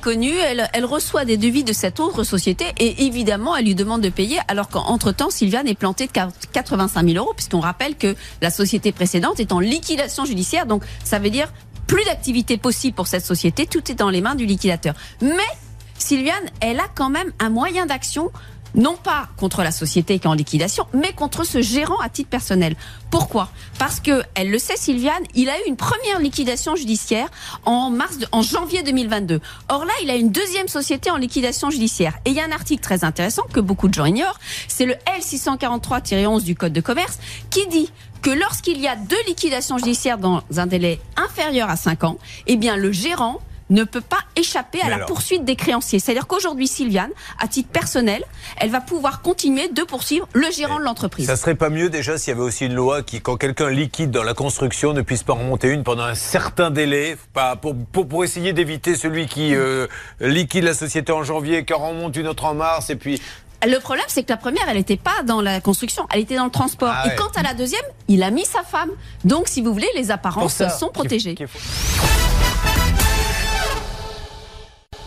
connu, elle, elle reçoit des devis de cette autre société et évidemment, elle lui demande de payer alors qu'entre-temps, Sylviane est plantée de 85 000 euros puisqu'on rappelle que la société précédente est en liquidation judiciaire. Donc, ça veut dire plus d'activité possible pour cette société. Tout est dans les mains du liquidateur. Mais Sylviane, elle a quand même un moyen d'action non pas contre la société qui est en liquidation, mais contre ce gérant à titre personnel. Pourquoi? Parce que elle le sait, Sylviane, il a eu une première liquidation judiciaire en mars, en janvier 2022. Or là, il a une deuxième société en liquidation judiciaire. Et il y a un article très intéressant que beaucoup de gens ignorent, c'est le L643-11 du Code de commerce qui dit que lorsqu'il y a deux liquidations judiciaires dans un délai inférieur à 5 ans, eh bien le gérant ne peut pas échapper à la poursuite des créanciers. C'est-à-dire qu'aujourd'hui, Sylviane, à titre personnel, elle va pouvoir continuer de poursuivre le gérant de l'entreprise. Ça serait pas mieux déjà s'il y avait aussi une loi qui, quand quelqu'un liquide dans la construction, ne puisse pas remonter une pendant un certain délai, pas pour, pour, essayer d'éviter celui qui euh, liquide la société en janvier, qui en remonte une autre en mars, et puis le problème, c'est que la première, elle n'était pas dans la construction, elle était dans le transport. Ah et quant à la deuxième, il a mis sa femme. Donc, si vous voulez, les apparences sont protégées.